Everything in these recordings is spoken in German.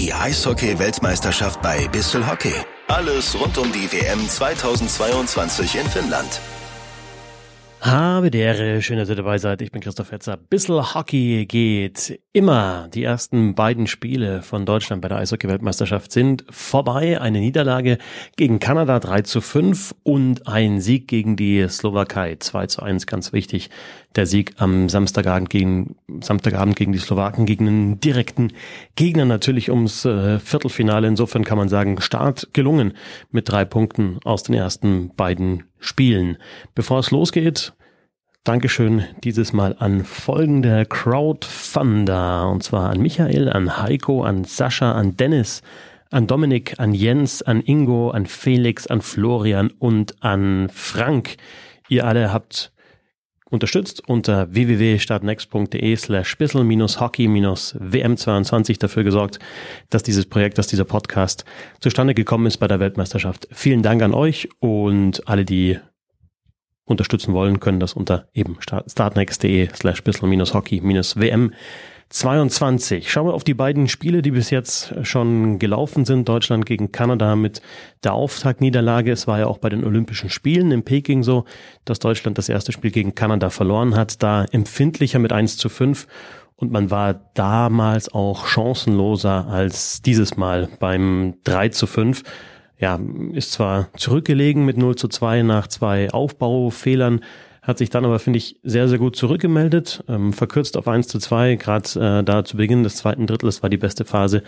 Die Eishockey-Weltmeisterschaft bei Bissel Hockey. Alles rund um die WM 2022 in Finnland. Habe der Ehre, schön, dass ihr dabei seid. Ich bin Christoph Hetzer. Bissl Hockey geht immer. Die ersten beiden Spiele von Deutschland bei der Eishockey-Weltmeisterschaft sind vorbei. Eine Niederlage gegen Kanada 3 zu 5 und ein Sieg gegen die Slowakei 2 zu 1. Ganz wichtig. Der Sieg am Samstagabend gegen, Samstagabend gegen die Slowaken, gegen einen direkten Gegner natürlich ums äh, Viertelfinale. Insofern kann man sagen, Start gelungen mit drei Punkten aus den ersten beiden Spielen. Bevor es losgeht, Dankeschön dieses Mal an folgende Crowdfunder. Und zwar an Michael, an Heiko, an Sascha, an Dennis, an Dominik, an Jens, an Ingo, an Felix, an Florian und an Frank. Ihr alle habt unterstützt unter www.startnext.de slash bissel-hockey-wm22 dafür gesorgt, dass dieses Projekt, dass dieser Podcast zustande gekommen ist bei der Weltmeisterschaft. Vielen Dank an euch und alle, die unterstützen wollen, können das unter eben startnext.de slash bissl-hockey-wm 22. Schauen wir auf die beiden Spiele, die bis jetzt schon gelaufen sind. Deutschland gegen Kanada mit der Auftaktniederlage. Es war ja auch bei den Olympischen Spielen in Peking so, dass Deutschland das erste Spiel gegen Kanada verloren hat. Da empfindlicher mit 1 zu 5. Und man war damals auch chancenloser als dieses Mal beim 3 zu 5 ja, ist zwar zurückgelegen mit 0 zu 2 nach zwei Aufbaufehlern, hat sich dann aber, finde ich, sehr, sehr gut zurückgemeldet, ähm, verkürzt auf 1 zu 2, gerade äh, da zu Beginn des zweiten Drittels war die beste Phase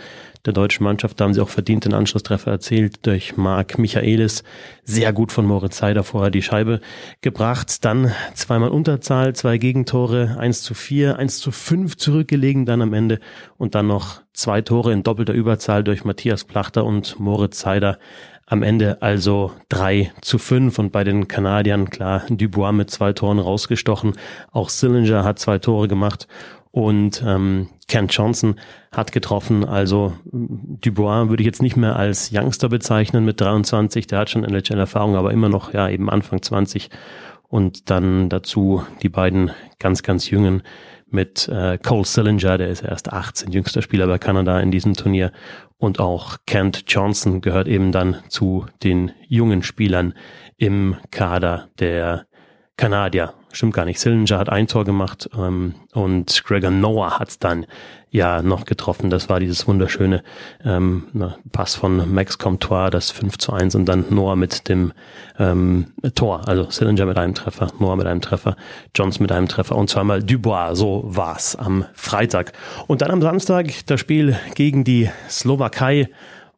der deutschen Mannschaft, da haben sie auch verdient den Anschlusstreffer erzielt durch Marc Michaelis, sehr gut von Moritz Seider vorher die Scheibe gebracht, dann zweimal Unterzahl, zwei Gegentore, 1 zu 4, 1 zu 5 zurückgelegen dann am Ende. Und dann noch zwei Tore in doppelter Überzahl durch Matthias Plachter und Moritz Seider am Ende also drei zu fünf und bei den Kanadiern klar Dubois mit zwei Toren rausgestochen. Auch Sillinger hat zwei Tore gemacht und ähm, Kent Johnson hat getroffen. Also Dubois würde ich jetzt nicht mehr als Youngster bezeichnen mit 23. Der hat schon NHL-Erfahrung, aber immer noch ja eben Anfang 20. Und dann dazu die beiden ganz, ganz jungen mit äh, Cole Sillinger, der ist erst 18, jüngster Spieler bei Kanada in diesem Turnier. Und auch Kent Johnson gehört eben dann zu den jungen Spielern im Kader der Kanadier. Stimmt gar nicht. Sillinger hat ein Tor gemacht ähm, und Gregor Noah hat dann ja noch getroffen. Das war dieses wunderschöne ähm, Pass von Max Comtois, das 5 zu 1 und dann Noah mit dem ähm, Tor. Also Sillinger mit einem Treffer, Noah mit einem Treffer, Johns mit einem Treffer und zweimal Dubois. So war's am Freitag. Und dann am Samstag das Spiel gegen die Slowakei.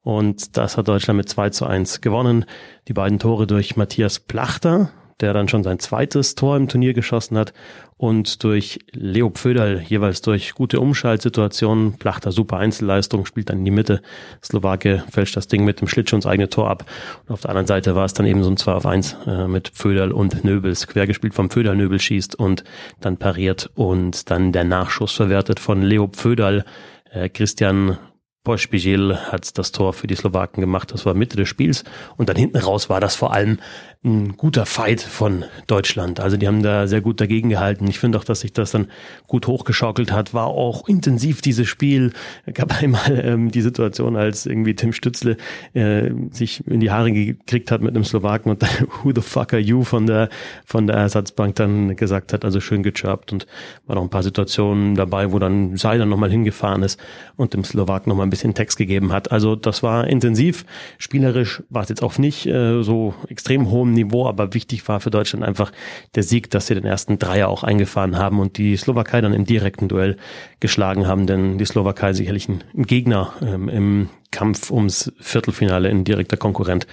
Und das hat Deutschland mit 2 zu 1 gewonnen. Die beiden Tore durch Matthias Plachter der dann schon sein zweites Tor im Turnier geschossen hat. Und durch Leo Pföderl jeweils durch gute Umschaltsituationen, Plachter super Einzelleistung, spielt dann in die Mitte, Slowake fälscht das Ding mit dem Schlittschuh ins eigene Tor ab. Und auf der anderen Seite war es dann eben so ein 2 auf 1 äh, mit Pföderl und Nöbels, quergespielt vom Pföderl, Nöbel schießt und dann pariert und dann der Nachschuss verwertet von Leo Pföderl, äh, Christian Pospisil hat das Tor für die Slowaken gemacht. Das war Mitte des Spiels. Und dann hinten raus war das vor allem ein guter Fight von Deutschland. Also die haben da sehr gut dagegen gehalten. Ich finde auch, dass sich das dann gut hochgeschaukelt hat. War auch intensiv dieses Spiel. Gab einmal ähm, die Situation, als irgendwie Tim Stützle äh, sich in die Haare gekriegt hat mit einem Slowaken und dann Who the fuck are you von der von der Ersatzbank dann gesagt hat. Also schön gechirpt und war noch ein paar Situationen dabei, wo dann Seiler nochmal hingefahren ist und dem Slowaken nochmal ein bisschen Text gegeben hat. Also das war intensiv. Spielerisch war es jetzt auch nicht äh, so extrem hohem Niveau, aber wichtig war für Deutschland einfach der Sieg, dass sie den ersten Dreier auch eingefahren haben und die Slowakei dann im direkten Duell geschlagen haben, denn die Slowakei sicherlich ein Gegner ähm, im Kampf ums Viertelfinale, ein direkter Konkurrent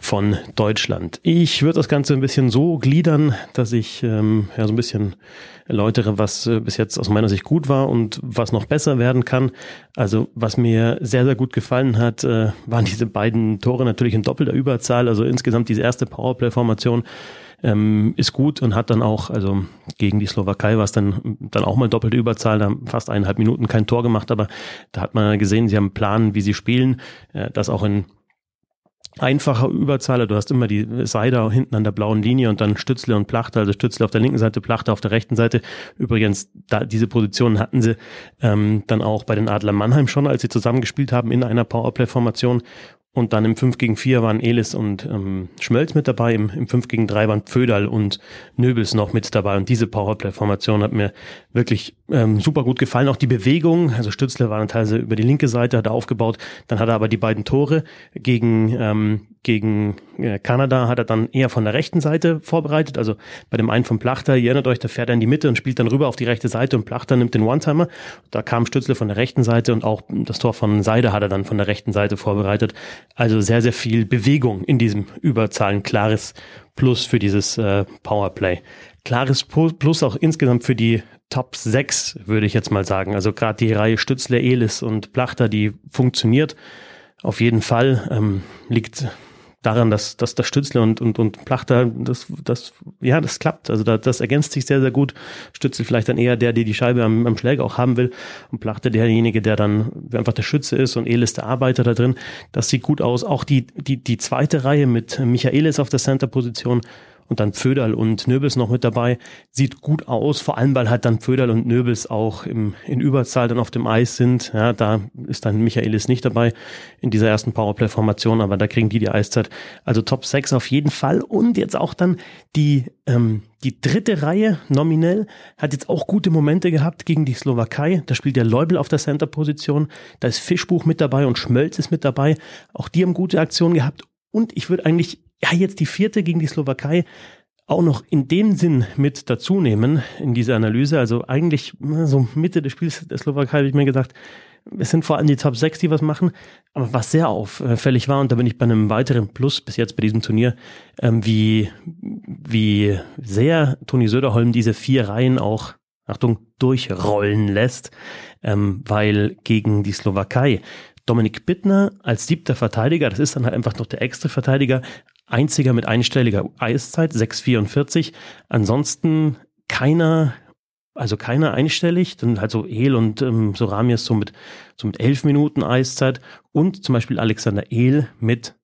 von Deutschland. Ich würde das Ganze ein bisschen so gliedern, dass ich ähm, ja so ein bisschen erläutere, was äh, bis jetzt aus meiner Sicht gut war und was noch besser werden kann. Also was mir sehr, sehr gut gefallen hat, äh, waren diese beiden Tore natürlich in doppelter Überzahl. Also insgesamt diese erste Powerplay-Formation ähm, ist gut und hat dann auch, also gegen die Slowakei war es dann, dann auch mal doppelte Überzahl, da haben fast eineinhalb Minuten kein Tor gemacht, aber da hat man gesehen, sie haben einen Plan, wie sie spielen, äh, das auch in einfacher Überzahler. Du hast immer die Seider hinten an der blauen Linie und dann Stützle und Plachter, also Stützle auf der linken Seite, Plachter auf der rechten Seite. Übrigens, da, diese Positionen hatten sie ähm, dann auch bei den Adler Mannheim schon, als sie zusammengespielt haben in einer Powerplay-Formation. Und dann im 5 gegen 4 waren Elis und ähm, Schmölz mit dabei. Im, Im 5 gegen 3 waren Pföderl und Nöbels noch mit dabei. Und diese Powerplay-Formation hat mir wirklich ähm, super gut gefallen. Auch die Bewegung, also Stützle war dann teilweise über die linke Seite, hat er aufgebaut. Dann hat er aber die beiden Tore gegen, ähm, gegen äh, Kanada hat er dann eher von der rechten Seite vorbereitet. Also bei dem einen von Plachter, ihr erinnert euch, der fährt er in die Mitte und spielt dann rüber auf die rechte Seite und Plachter nimmt den One-Timer. Da kam Stützle von der rechten Seite und auch das Tor von Seide hat er dann von der rechten Seite vorbereitet. Also sehr, sehr viel Bewegung in diesem Überzahlen. Klares Plus für dieses äh, Powerplay. Klares Plus auch insgesamt für die Top 6, würde ich jetzt mal sagen. Also gerade die Reihe Stützle, Elis und Plachter, die funktioniert auf jeden Fall. Ähm, liegt daran, dass, dass das Stützle und, und, und Plachter, das, das, ja, das klappt. Also da, das ergänzt sich sehr, sehr gut. Stützle vielleicht dann eher der, der die Scheibe am, am Schläger auch haben will und Plachter derjenige, der dann einfach der Schütze ist und Elis der Arbeiter da drin. Das sieht gut aus. Auch die, die, die zweite Reihe mit Michaelis auf der Center-Position und dann Föderl und Nöbels noch mit dabei. Sieht gut aus, vor allem weil halt dann Föderl und Nöbels auch im, in Überzahl dann auf dem Eis sind. Ja, da ist dann Michaelis nicht dabei in dieser ersten Powerplay-Formation, aber da kriegen die die Eiszeit. Also Top 6 auf jeden Fall. Und jetzt auch dann die, ähm, die dritte Reihe nominell hat jetzt auch gute Momente gehabt gegen die Slowakei. Da spielt der Leubel auf der Center-Position. Da ist Fischbuch mit dabei und Schmölz ist mit dabei. Auch die haben gute Aktionen gehabt. Und ich würde eigentlich ja, jetzt die vierte gegen die Slowakei auch noch in dem Sinn mit dazu nehmen in dieser Analyse. Also eigentlich so Mitte des Spiels der Slowakei habe ich mir gedacht, es sind vor allem die Top 6, die was machen. Aber was sehr auffällig war, und da bin ich bei einem weiteren Plus bis jetzt bei diesem Turnier, ähm, wie, wie sehr Toni Söderholm diese vier Reihen auch, Achtung, durchrollen lässt, ähm, weil gegen die Slowakei Dominik Bittner als siebter Verteidiger, das ist dann halt einfach noch der extra Verteidiger, einziger mit einstelliger Eiszeit, 6,44. Ansonsten keiner, also keiner einstellig, dann halt so El und ähm, Soramias so mit, so mit elf Minuten Eiszeit und zum Beispiel Alexander El mit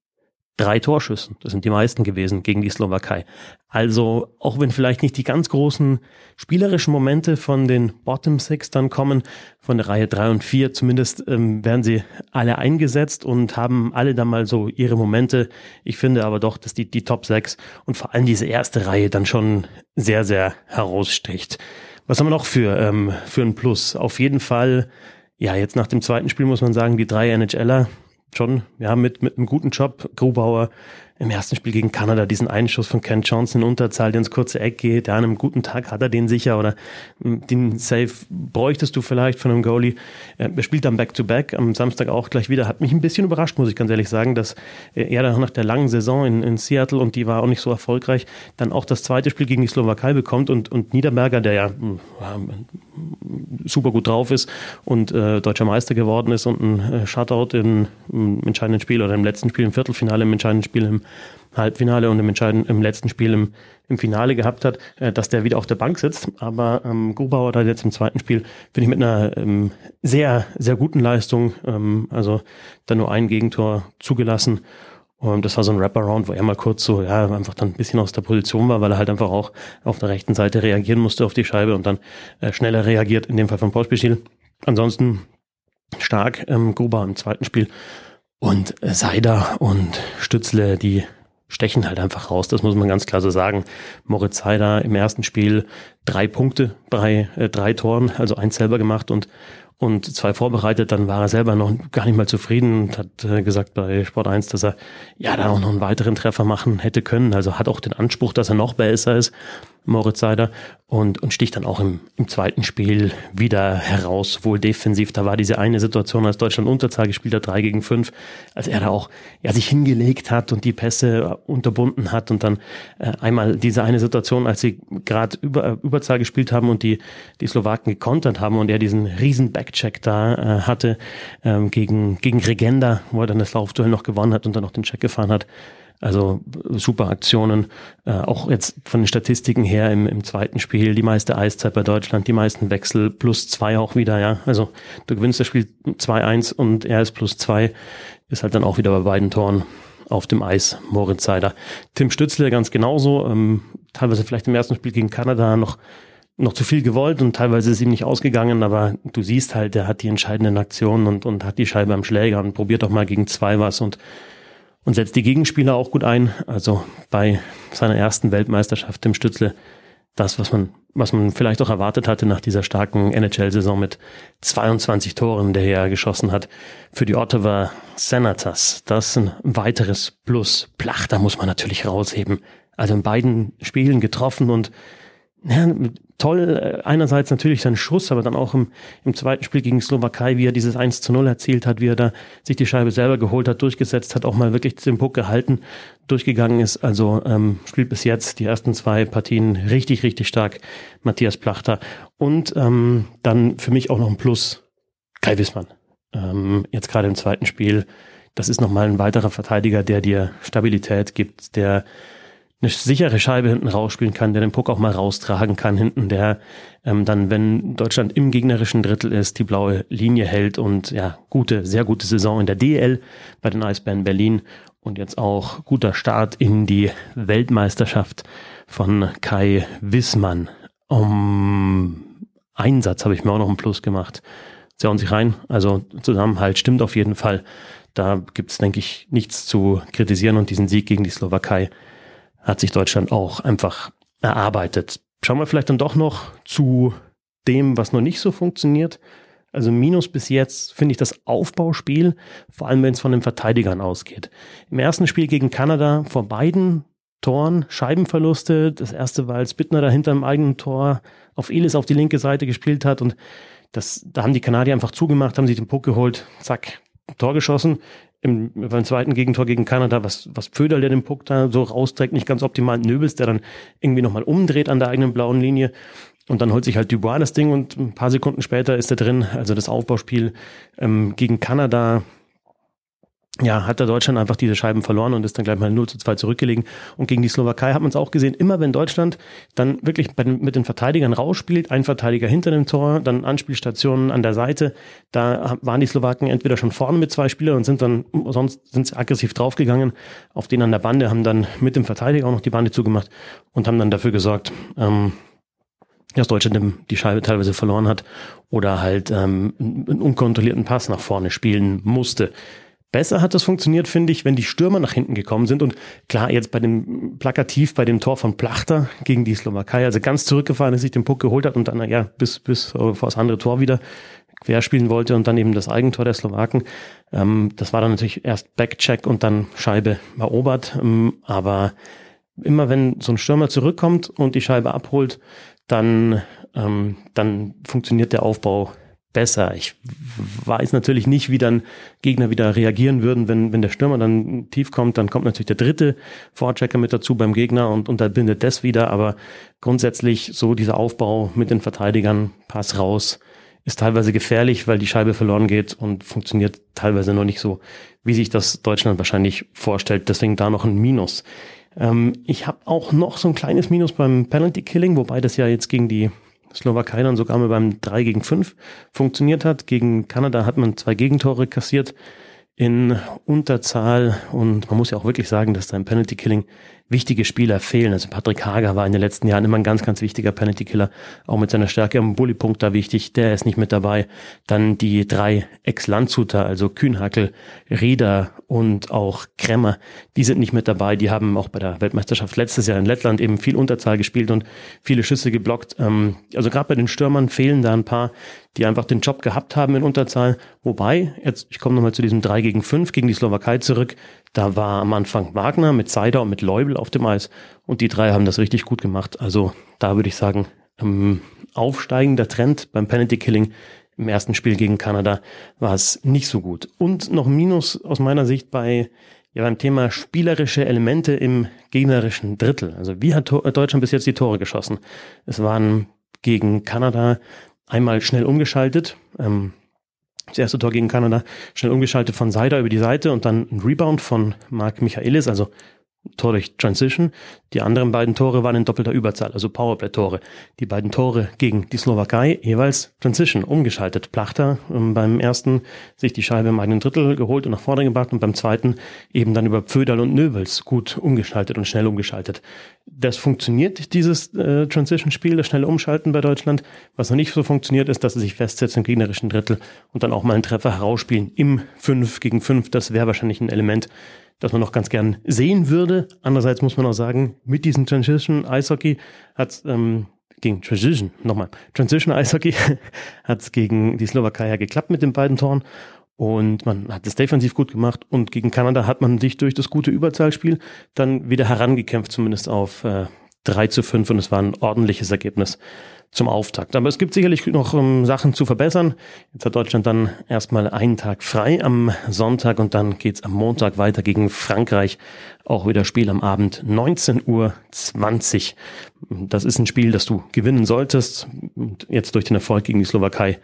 drei Torschüssen. Das sind die meisten gewesen gegen die Slowakei. Also, auch wenn vielleicht nicht die ganz großen spielerischen Momente von den Bottom Six dann kommen, von der Reihe drei und vier, zumindest ähm, werden sie alle eingesetzt und haben alle dann mal so ihre Momente. Ich finde aber doch, dass die, die Top sechs und vor allem diese erste Reihe dann schon sehr, sehr heraussticht. Was haben wir noch für, ähm, für ein Plus? Auf jeden Fall, ja, jetzt nach dem zweiten Spiel muss man sagen, die drei NHLer, schon, ja, mit, mit einem guten Job. Grubauer im ersten Spiel gegen Kanada diesen Einschuss von Ken Johnson in Unterzahl, der ins kurze Eck geht. Ja, an einem guten Tag hat er den sicher oder hm, den Save bräuchtest du vielleicht von einem Goalie. Er spielt dann Back-to-Back am Samstag auch gleich wieder. Hat mich ein bisschen überrascht, muss ich ganz ehrlich sagen, dass er dann nach der langen Saison in, in Seattle und die war auch nicht so erfolgreich, dann auch das zweite Spiel gegen die Slowakei bekommt und, und Niederberger, der ja hm, super gut drauf ist und äh, deutscher Meister geworden ist und ein äh, Shutout im entscheidenden Spiel oder im letzten Spiel, im Viertelfinale, im entscheidenden Spiel im Halbfinale und im entscheidenden, im letzten Spiel im, im Finale gehabt hat, äh, dass der wieder auf der Bank sitzt. Aber ähm, Grubauer da jetzt im zweiten Spiel, finde ich, mit einer ähm, sehr, sehr guten Leistung, ähm, also dann nur ein Gegentor zugelassen. Und das war so ein Wraparound, wo er mal kurz so, ja, einfach dann ein bisschen aus der Position war, weil er halt einfach auch auf der rechten Seite reagieren musste auf die Scheibe und dann äh, schneller reagiert, in dem Fall vom Postspiel. Ansonsten stark ähm, Gruber im zweiten Spiel und Seider und Stützle, die stechen halt einfach raus. Das muss man ganz klar so sagen. Moritz Seider im ersten Spiel drei Punkte bei äh, drei Toren, also eins selber gemacht und und zwei vorbereitet, dann war er selber noch gar nicht mal zufrieden und hat äh, gesagt bei Sport 1, dass er ja da auch noch einen weiteren Treffer machen hätte können. Also hat auch den Anspruch, dass er noch besser ist. Moritz Seider und, und sticht dann auch im, im zweiten Spiel wieder heraus, wohl defensiv. Da war diese eine Situation, als Deutschland Unterzahl gespielt hat, drei gegen fünf, als er da auch ja, sich hingelegt hat und die Pässe unterbunden hat und dann äh, einmal diese eine Situation, als sie gerade über, Überzahl gespielt haben und die, die Slowaken gekontert haben und er diesen riesen Backcheck da äh, hatte ähm, gegen, gegen Regenda, wo er dann das Laufduell noch gewonnen hat und dann noch den Check gefahren hat. Also super Aktionen. Äh, auch jetzt von den Statistiken her im, im zweiten Spiel die meiste Eiszeit bei Deutschland, die meisten Wechsel plus zwei auch wieder, ja. Also du gewinnst das Spiel 2-1 und er ist plus zwei, ist halt dann auch wieder bei beiden Toren. auf dem Eis, Moritz Seider. Tim Stützle ganz genauso, ähm, teilweise vielleicht im ersten Spiel gegen Kanada noch noch zu viel gewollt und teilweise ist ihm nicht ausgegangen, aber du siehst halt, der hat die entscheidenden Aktionen und, und hat die Scheibe am Schläger und probiert auch mal gegen zwei was und, und setzt die Gegenspieler auch gut ein. Also bei seiner ersten Weltmeisterschaft im Stützle das, was man, was man vielleicht auch erwartet hatte nach dieser starken NHL-Saison mit 22 Toren, der er geschossen hat. Für die Ottawa Senators, das ist ein weiteres Plus. Plachter muss man natürlich rausheben. Also in beiden Spielen getroffen und ja, toll, äh, einerseits natürlich sein Schuss, aber dann auch im, im zweiten Spiel gegen Slowakei, wie er dieses 1 zu 0 erzielt hat, wie er da sich die Scheibe selber geholt hat, durchgesetzt hat, auch mal wirklich den Puck gehalten, durchgegangen ist. Also ähm, spielt bis jetzt die ersten zwei Partien richtig, richtig stark Matthias Plachter. Und ähm, dann für mich auch noch ein Plus Kai Wissmann. Ähm, jetzt gerade im zweiten Spiel, das ist nochmal ein weiterer Verteidiger, der dir Stabilität gibt, der eine sichere Scheibe hinten rausspielen kann, der den Puck auch mal raustragen kann hinten, der ähm, dann, wenn Deutschland im gegnerischen Drittel ist, die blaue Linie hält und ja, gute, sehr gute Saison in der DL bei den Eisbären Berlin und jetzt auch guter Start in die Weltmeisterschaft von Kai Wissmann. Um Einsatz habe ich mir auch noch einen Plus gemacht. Sie hauen sich rein, also Zusammenhalt stimmt auf jeden Fall. Da gibt es, denke ich, nichts zu kritisieren und diesen Sieg gegen die Slowakei hat sich Deutschland auch einfach erarbeitet. Schauen wir vielleicht dann doch noch zu dem, was noch nicht so funktioniert. Also Minus bis jetzt finde ich das Aufbauspiel, vor allem wenn es von den Verteidigern ausgeht. Im ersten Spiel gegen Kanada vor beiden Toren Scheibenverluste. Das erste war, als Bittner dahinter im eigenen Tor auf Elis auf die linke Seite gespielt hat und das, da haben die Kanadier einfach zugemacht, haben sich den Puck geholt, zack, Tor geschossen im, beim zweiten Gegentor gegen Kanada, was, was Pföderl, der den Puck da so rausträgt, nicht ganz optimal. Nöbels, der dann irgendwie nochmal umdreht an der eigenen blauen Linie. Und dann holt sich halt Dubois das Ding und ein paar Sekunden später ist er drin. Also das Aufbauspiel ähm, gegen Kanada ja, hat der Deutschland einfach diese Scheiben verloren und ist dann gleich mal 0 zu 2 zurückgelegen. Und gegen die Slowakei hat man es auch gesehen, immer wenn Deutschland dann wirklich den, mit den Verteidigern rausspielt, ein Verteidiger hinter dem Tor, dann Anspielstationen an der Seite, da waren die Slowaken entweder schon vorne mit zwei Spielern und sind dann, sonst sind sie aggressiv draufgegangen, auf den an der Bande, haben dann mit dem Verteidiger auch noch die Bande zugemacht und haben dann dafür gesorgt, ähm, dass Deutschland die Scheibe teilweise verloren hat oder halt ähm, einen unkontrollierten Pass nach vorne spielen musste. Besser hat das funktioniert, finde ich, wenn die Stürmer nach hinten gekommen sind. Und klar, jetzt bei dem plakativ bei dem Tor von Plachter gegen die Slowakei, also ganz zurückgefahren ist, sich den Puck geholt hat und dann ja bis bis vor das andere Tor wieder quer spielen wollte und dann eben das Eigentor der Slowaken. Ähm, das war dann natürlich erst Backcheck und dann Scheibe erobert. Ähm, aber immer wenn so ein Stürmer zurückkommt und die Scheibe abholt, dann, ähm, dann funktioniert der Aufbau besser. Ich weiß natürlich nicht, wie dann Gegner wieder reagieren würden, wenn, wenn der Stürmer dann tief kommt, dann kommt natürlich der dritte Vorchecker mit dazu beim Gegner und unterbindet das wieder, aber grundsätzlich so dieser Aufbau mit den Verteidigern, Pass raus, ist teilweise gefährlich, weil die Scheibe verloren geht und funktioniert teilweise noch nicht so, wie sich das Deutschland wahrscheinlich vorstellt. Deswegen da noch ein Minus. Ähm, ich habe auch noch so ein kleines Minus beim Penalty Killing, wobei das ja jetzt gegen die Slowakei dann sogar mal beim 3 gegen 5 funktioniert hat. Gegen Kanada hat man zwei Gegentore kassiert in Unterzahl und man muss ja auch wirklich sagen, dass da im Penalty Killing wichtige Spieler fehlen. Also Patrick Hager war in den letzten Jahren immer ein ganz, ganz wichtiger Penalty-Killer, auch mit seiner Stärke am Bullypunkt da wichtig. Der ist nicht mit dabei. Dann die drei Ex-Landshuter, also Kühnhackel, Rieder und auch Kremmer, die sind nicht mit dabei. Die haben auch bei der Weltmeisterschaft letztes Jahr in Lettland eben viel Unterzahl gespielt und viele Schüsse geblockt. Ähm, also gerade bei den Stürmern fehlen da ein paar, die einfach den Job gehabt haben in Unterzahl. Wobei, jetzt, ich komme nochmal zu diesem 3 gegen 5 gegen die Slowakei zurück. Da war am Anfang Wagner mit Seider und mit Leubel auf dem Eis und die drei haben das richtig gut gemacht. Also da würde ich sagen, ähm, aufsteigender Trend beim Penalty Killing im ersten Spiel gegen Kanada war es nicht so gut. Und noch Minus aus meiner Sicht bei ja, beim Thema spielerische Elemente im gegnerischen Drittel. Also wie hat Deutschland bis jetzt die Tore geschossen? Es waren gegen Kanada einmal schnell umgeschaltet. Ähm, das erste Tor gegen Kanada schnell umgeschaltet von Seider über die Seite und dann ein Rebound von Marc Michaelis, also Tor durch Transition. Die anderen beiden Tore waren in doppelter Überzahl, also Powerplay-Tore. Die beiden Tore gegen die Slowakei jeweils Transition, umgeschaltet. Plachter ähm, beim ersten sich die Scheibe im eigenen Drittel geholt und nach vorne gebracht und beim zweiten eben dann über Pföderl und Nöbels gut umgeschaltet und schnell umgeschaltet. Das funktioniert, dieses äh, Transition-Spiel, das schnelle Umschalten bei Deutschland. Was noch nicht so funktioniert, ist, dass sie sich festsetzen im gegnerischen Drittel und dann auch mal einen Treffer herausspielen im 5 gegen 5. Das wäre wahrscheinlich ein Element, das man noch ganz gern sehen würde. Andererseits muss man auch sagen, mit diesem Transition Eishockey hat ähm, gegen Transition, nochmal, Transition Eishockey hat es gegen die Slowakei ja geklappt mit den beiden Toren. Und man hat es defensiv gut gemacht und gegen Kanada hat man sich durch das gute Überzahlspiel dann wieder herangekämpft, zumindest auf äh, 3 zu 5 und es war ein ordentliches Ergebnis zum Auftakt. Aber es gibt sicherlich noch um, ähm, Sachen zu verbessern. Jetzt hat Deutschland dann erstmal einen Tag frei am Sonntag und dann geht's am Montag weiter gegen Frankreich. Auch wieder Spiel am Abend 19.20 Uhr. Das ist ein Spiel, das du gewinnen solltest. Und jetzt durch den Erfolg gegen die Slowakei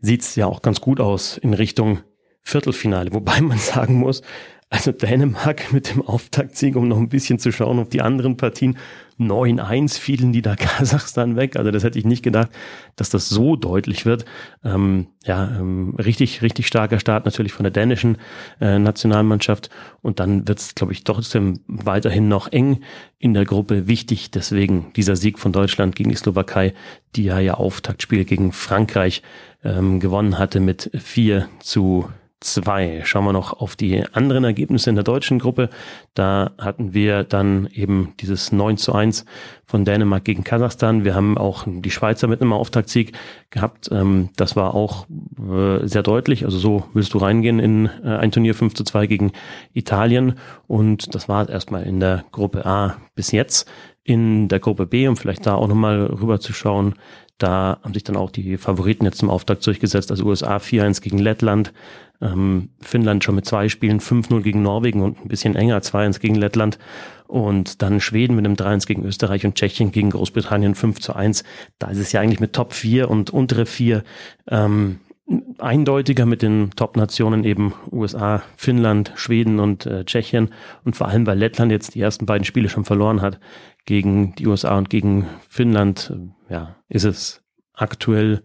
sieht's ja auch ganz gut aus in Richtung Viertelfinale. Wobei man sagen muss, also Dänemark mit dem Auftaktsieg, um noch ein bisschen zu schauen auf die anderen Partien. 9-1 fielen die da Kasachstan weg. Also das hätte ich nicht gedacht, dass das so deutlich wird. Ähm, ja, ähm, richtig, richtig starker Start natürlich von der dänischen äh, Nationalmannschaft. Und dann wird es, glaube ich, trotzdem weiterhin noch eng in der Gruppe. Wichtig deswegen dieser Sieg von Deutschland gegen die Slowakei, die ja ja Auftaktspiel gegen Frankreich ähm, gewonnen hatte mit 4 zu 2. Schauen wir noch auf die anderen Ergebnisse in der deutschen Gruppe. Da hatten wir dann eben dieses 9 zu 1 von Dänemark gegen Kasachstan. Wir haben auch die Schweizer mit einem Auftaktsieg gehabt. Ähm, das war auch äh, sehr deutlich. Also so willst du reingehen in äh, ein Turnier 5 zu 2 gegen Italien. Und das war erstmal in der Gruppe A bis jetzt. In der Gruppe B, um vielleicht da auch nochmal rüber zu schauen, da haben sich dann auch die Favoriten jetzt zum Auftakt durchgesetzt. Also USA 4-1 gegen Lettland, ähm, Finnland schon mit zwei Spielen 5-0 gegen Norwegen und ein bisschen enger 2-1 gegen Lettland. Und dann Schweden mit einem 3-1 gegen Österreich und Tschechien gegen Großbritannien 5 zu 1. Da ist es ja eigentlich mit Top 4 und untere 4 ähm, eindeutiger mit den Top-Nationen eben USA, Finnland, Schweden und äh, Tschechien. Und vor allem, weil Lettland jetzt die ersten beiden Spiele schon verloren hat gegen die USA und gegen Finnland, äh, ja, ist es aktuell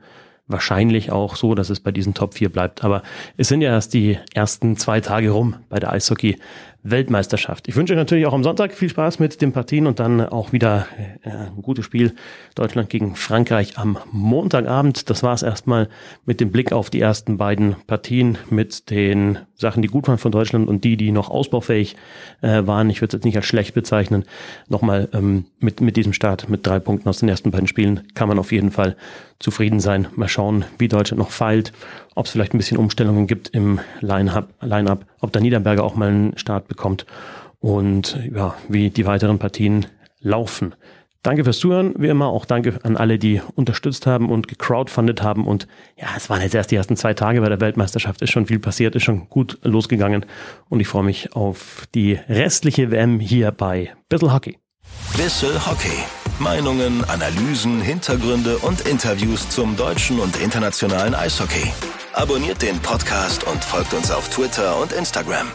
wahrscheinlich auch so, dass es bei diesen Top 4 bleibt. Aber es sind ja erst die ersten zwei Tage rum bei der Eishockey Weltmeisterschaft. Ich wünsche natürlich auch am Sonntag viel Spaß mit den Partien und dann auch wieder äh, ein gutes Spiel Deutschland gegen Frankreich am Montagabend. Das war es erstmal mit dem Blick auf die ersten beiden Partien mit den Sachen, die gut waren von Deutschland und die, die noch ausbaufähig äh, waren. Ich würde es jetzt nicht als schlecht bezeichnen. Nochmal ähm, mit, mit diesem Start mit drei Punkten aus den ersten beiden Spielen kann man auf jeden Fall zufrieden sein. Mal schauen, wie Deutschland noch feilt ob es vielleicht ein bisschen Umstellungen gibt im Line-Up, Line ob der Niederberger auch mal einen Start bekommt und ja, wie die weiteren Partien laufen. Danke fürs Zuhören, wie immer auch danke an alle, die unterstützt haben und gecrowdfundet haben und ja, es waren jetzt erst die ersten zwei Tage bei der Weltmeisterschaft, ist schon viel passiert, ist schon gut losgegangen und ich freue mich auf die restliche WM hier bei Bissel Hockey. Bissel Hockey. Meinungen, Analysen, Hintergründe und Interviews zum deutschen und internationalen Eishockey. Abonniert den Podcast und folgt uns auf Twitter und Instagram.